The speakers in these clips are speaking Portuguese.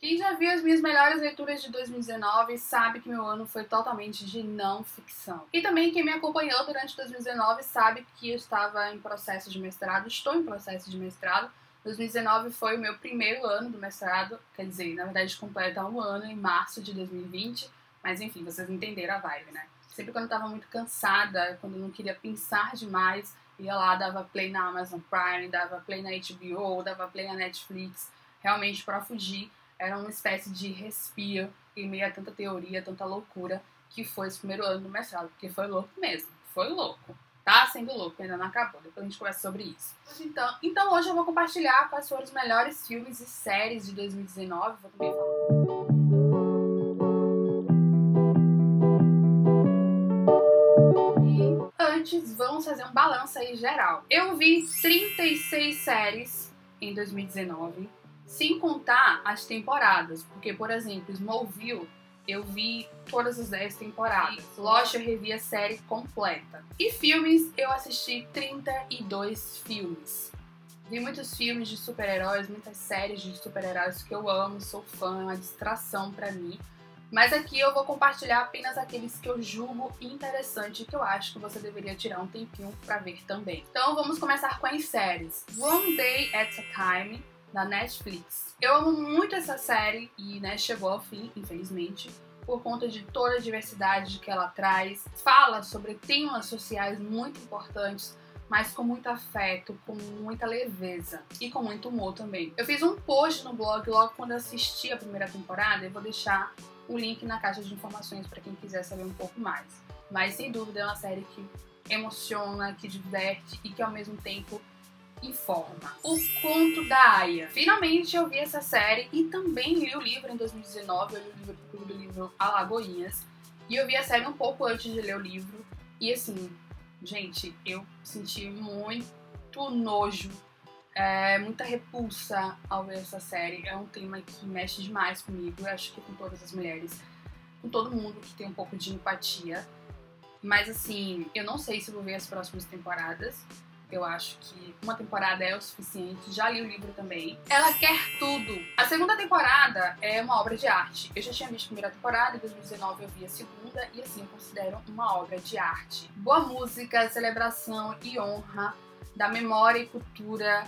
Quem já viu as minhas melhores leituras de 2019 sabe que meu ano foi totalmente de não ficção. E também quem me acompanhou durante 2019 sabe que eu estava em processo de mestrado, estou em processo de mestrado. 2019 foi o meu primeiro ano do mestrado, quer dizer, na verdade completa um ano em março de 2020, mas enfim, vocês entenderam a vibe, né? Sempre quando eu tava muito cansada, quando eu não queria pensar demais, ia lá, dava play na Amazon Prime, dava play na HBO, dava play na Netflix, realmente para fugir era uma espécie de respiro em meio a tanta teoria, tanta loucura que foi esse primeiro ano do mestrado, porque foi louco mesmo, foi louco. Tá sendo louco, ainda não acabou, depois a gente conversa sobre isso. Então, então hoje eu vou compartilhar quais foram os melhores filmes e séries de 2019, vou também falar. antes, vamos fazer um balanço aí geral. Eu vi 36 séries em 2019 sem contar as temporadas, porque, por exemplo, Smallville eu vi todas as 10 temporadas. Lost eu revi a série completa. E filmes, eu assisti 32 filmes. Vi muitos filmes de super-heróis, muitas séries de super-heróis que eu amo, sou fã, é uma distração para mim. Mas aqui eu vou compartilhar apenas aqueles que eu julgo interessante e que eu acho que você deveria tirar um tempinho para ver também. Então vamos começar com as séries. One Day at a Time, da Netflix. Eu amo muito essa série e né, chegou ao fim, infelizmente, por conta de toda a diversidade que ela traz. Fala sobre temas sociais muito importantes, mas com muito afeto, com muita leveza e com muito humor também. Eu fiz um post no blog logo quando assisti a primeira temporada, eu vou deixar o link na caixa de informações para quem quiser saber um pouco mais. Mas sem dúvida é uma série que emociona, que diverte e que ao mesmo tempo informa. O Conto da Aya. Finalmente eu vi essa série e também li o livro em 2019. Eu li o livro do Livro Alagoinhas. E eu vi a série um pouco antes de ler o livro. E assim, gente, eu senti muito nojo, é, muita repulsa ao ver essa série. É um tema que mexe demais comigo. Eu acho que com todas as mulheres, com todo mundo que tem um pouco de empatia. Mas assim, eu não sei se vou ver as próximas temporadas. Eu acho que uma temporada é o suficiente. Já li o livro também. Ela quer tudo. A segunda temporada é uma obra de arte. Eu já tinha visto a primeira temporada, em 2019 eu vi a segunda, e assim eu considero uma obra de arte. Boa música, celebração e honra da memória e cultura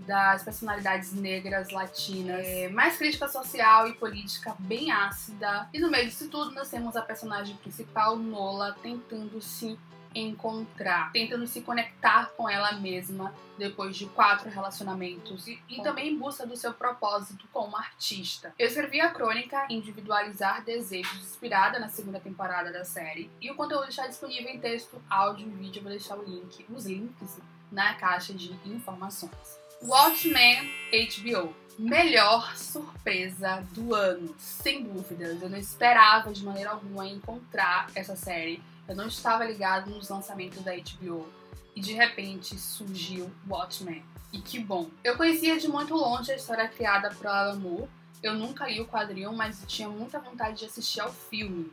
das personalidades negras, latinas, é, mais crítica social e política bem ácida. E no meio disso tudo, nós temos a personagem principal, Nola, tentando se encontrar, tentando se conectar com ela mesma depois de quatro relacionamentos e, e, também em busca do seu propósito como artista. Eu escrevi a crônica Individualizar Desejos, inspirada na segunda temporada da série, e o conteúdo está disponível em texto, áudio e vídeo. Eu vou deixar o link, os links na caixa de informações. Watchmen HBO. Melhor surpresa do ano, sem dúvidas. Eu não esperava de maneira alguma encontrar essa série eu não estava ligado nos lançamentos da HBO e de repente surgiu Watchmen. E que bom! Eu conhecia de muito longe a história criada por Alan Moore. Eu nunca li o quadrinho, mas tinha muita vontade de assistir ao filme.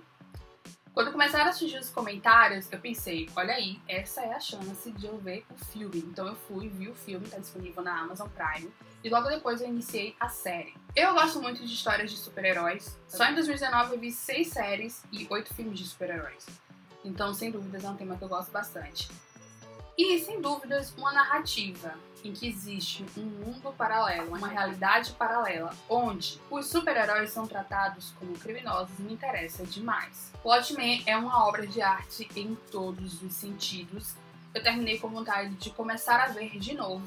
Quando começaram a surgir os comentários, eu pensei, olha aí, essa é a chance de eu ver o filme. Então eu fui, vi o filme, está disponível na Amazon Prime. E logo depois eu iniciei a série. Eu gosto muito de histórias de super-heróis. Só em 2019 eu vi seis séries e oito filmes de super-heróis. Então, sem dúvidas, é um tema que eu gosto bastante. E, sem dúvidas, uma narrativa em que existe um mundo paralelo, uma realidade paralela, onde os super-heróis são tratados como criminosos me interessa demais. Watchmen é uma obra de arte em todos os sentidos. Eu terminei com vontade de começar a ver de novo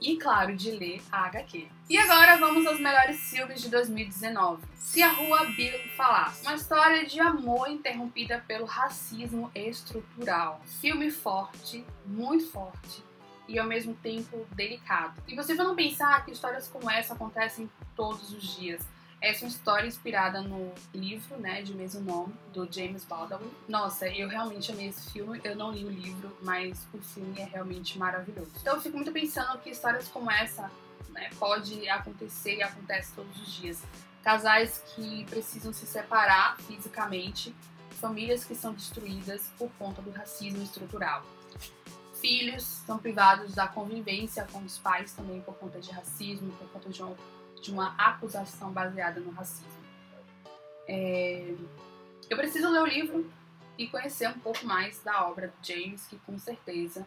e, claro, de ler a HQ. E agora vamos aos melhores filmes de 2019. Se a Rua Bill Falasse. Uma história de amor interrompida pelo racismo estrutural. Filme forte, muito forte e ao mesmo tempo delicado. E você não pensar que histórias como essa acontecem todos os dias. Essa uma história inspirada no livro, né, de mesmo nome, do James Baldwin. Nossa, eu realmente amei esse filme. Eu não li o livro, mas o filme é realmente maravilhoso. Então eu fico muito pensando que histórias como essa né, pode acontecer e acontece todos os dias. Casais que precisam se separar fisicamente, famílias que são destruídas por conta do racismo estrutural. Filhos são privados da convivência com os pais também por conta de racismo, por conta de um de uma acusação baseada no racismo. É... Eu preciso ler o livro e conhecer um pouco mais da obra do James, que com certeza,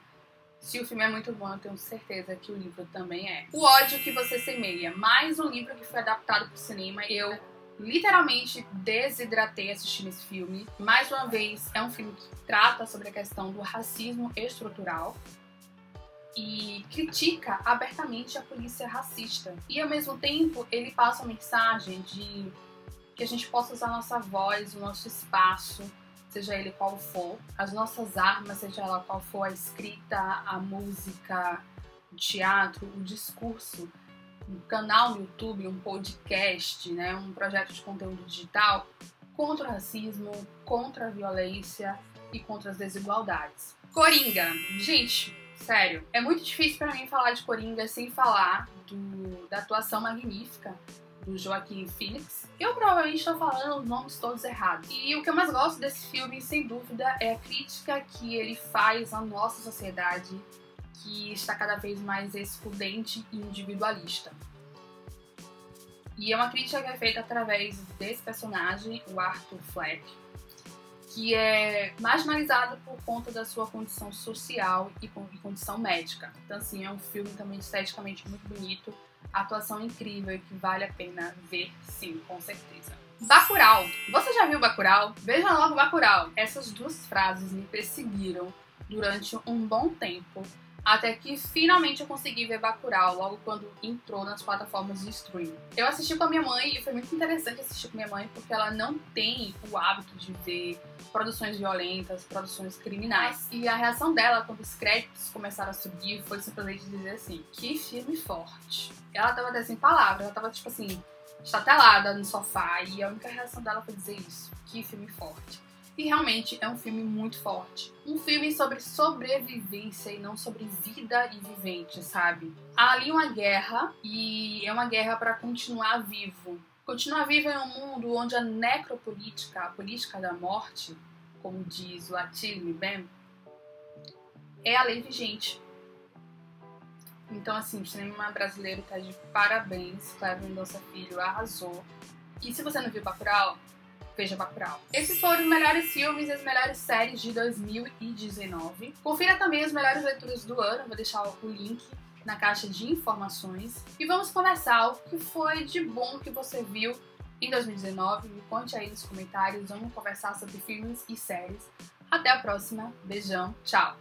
se o filme é muito bom, eu tenho certeza que o livro também é. O ódio que você semeia, mais um livro que foi adaptado para o cinema. Eu literalmente desidratei assistindo esse filme. Mais uma vez, é um filme que trata sobre a questão do racismo estrutural e critica abertamente a polícia racista. E ao mesmo tempo, ele passa a mensagem de que a gente possa usar nossa voz, o nosso espaço, seja ele qual for, as nossas armas, seja ela qual for a escrita, a música, o teatro, o discurso, um canal no YouTube, um podcast, né, um projeto de conteúdo digital contra o racismo, contra a violência e contra as desigualdades. Coringa, gente, sério, é muito difícil para mim falar de Coringa sem falar do, da atuação magnífica do Joaquim Phoenix. Eu provavelmente estou falando os nomes todos errados. E o que eu mais gosto desse filme, sem dúvida, é a crítica que ele faz à nossa sociedade, que está cada vez mais excludente e individualista. E é uma crítica que é feita através desse personagem, o Arthur Fleck, que é marginalizado por conta da sua condição social e condição médica. Então, assim, é um filme também esteticamente muito bonito, atuação incrível que vale a pena ver, sim, com certeza. Bacurau. Você já viu Bacurau? Veja logo Bacurau. Essas duas frases me perseguiram durante um bom tempo até que finalmente eu consegui ver Bacurau logo quando entrou nas plataformas de streaming. Eu assisti com a minha mãe e foi muito interessante assistir com minha mãe porque ela não tem o hábito de ver produções violentas, produções criminais. E a reação dela quando os créditos começaram a subir foi simplesmente dizer assim: que filme forte. Ela tava até sem palavras, ela tava tipo assim, estatelada no sofá e a única reação dela foi dizer isso: que filme forte. E realmente é um filme muito forte. Um filme sobre sobrevivência e não sobre vida e vivente, sabe? Há ali uma guerra e é uma guerra para continuar vivo. Continuar vivo em um mundo onde a necropolítica, a política da morte, como diz o Attila Bem, é a lei vigente. Então, assim, o cinema brasileiro tá de parabéns. Cleber Mendonça Filho arrasou. E se você não viu Bacurau, Veja Bacurau. Esses foram os melhores filmes e as melhores séries de 2019. Confira também as melhores leituras do ano, vou deixar o link na caixa de informações. E vamos conversar o que foi de bom que você viu em 2019. Me conte aí nos comentários, vamos conversar sobre filmes e séries. Até a próxima, beijão, tchau!